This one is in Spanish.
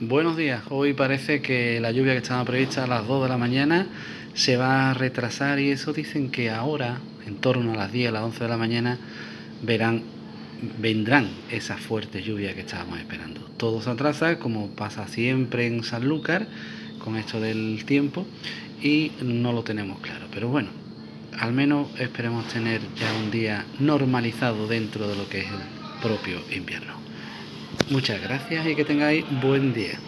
Buenos días. Hoy parece que la lluvia que estaba prevista a las 2 de la mañana se va a retrasar y eso dicen que ahora, en torno a las 10, a las 11 de la mañana, verán, vendrán esas fuertes lluvias que estábamos esperando. Todo se atrasa, como pasa siempre en Sanlúcar, con esto del tiempo, y no lo tenemos claro. Pero bueno, al menos esperemos tener ya un día normalizado dentro de lo que es el propio invierno. Muchas gracias y que tengáis buen día.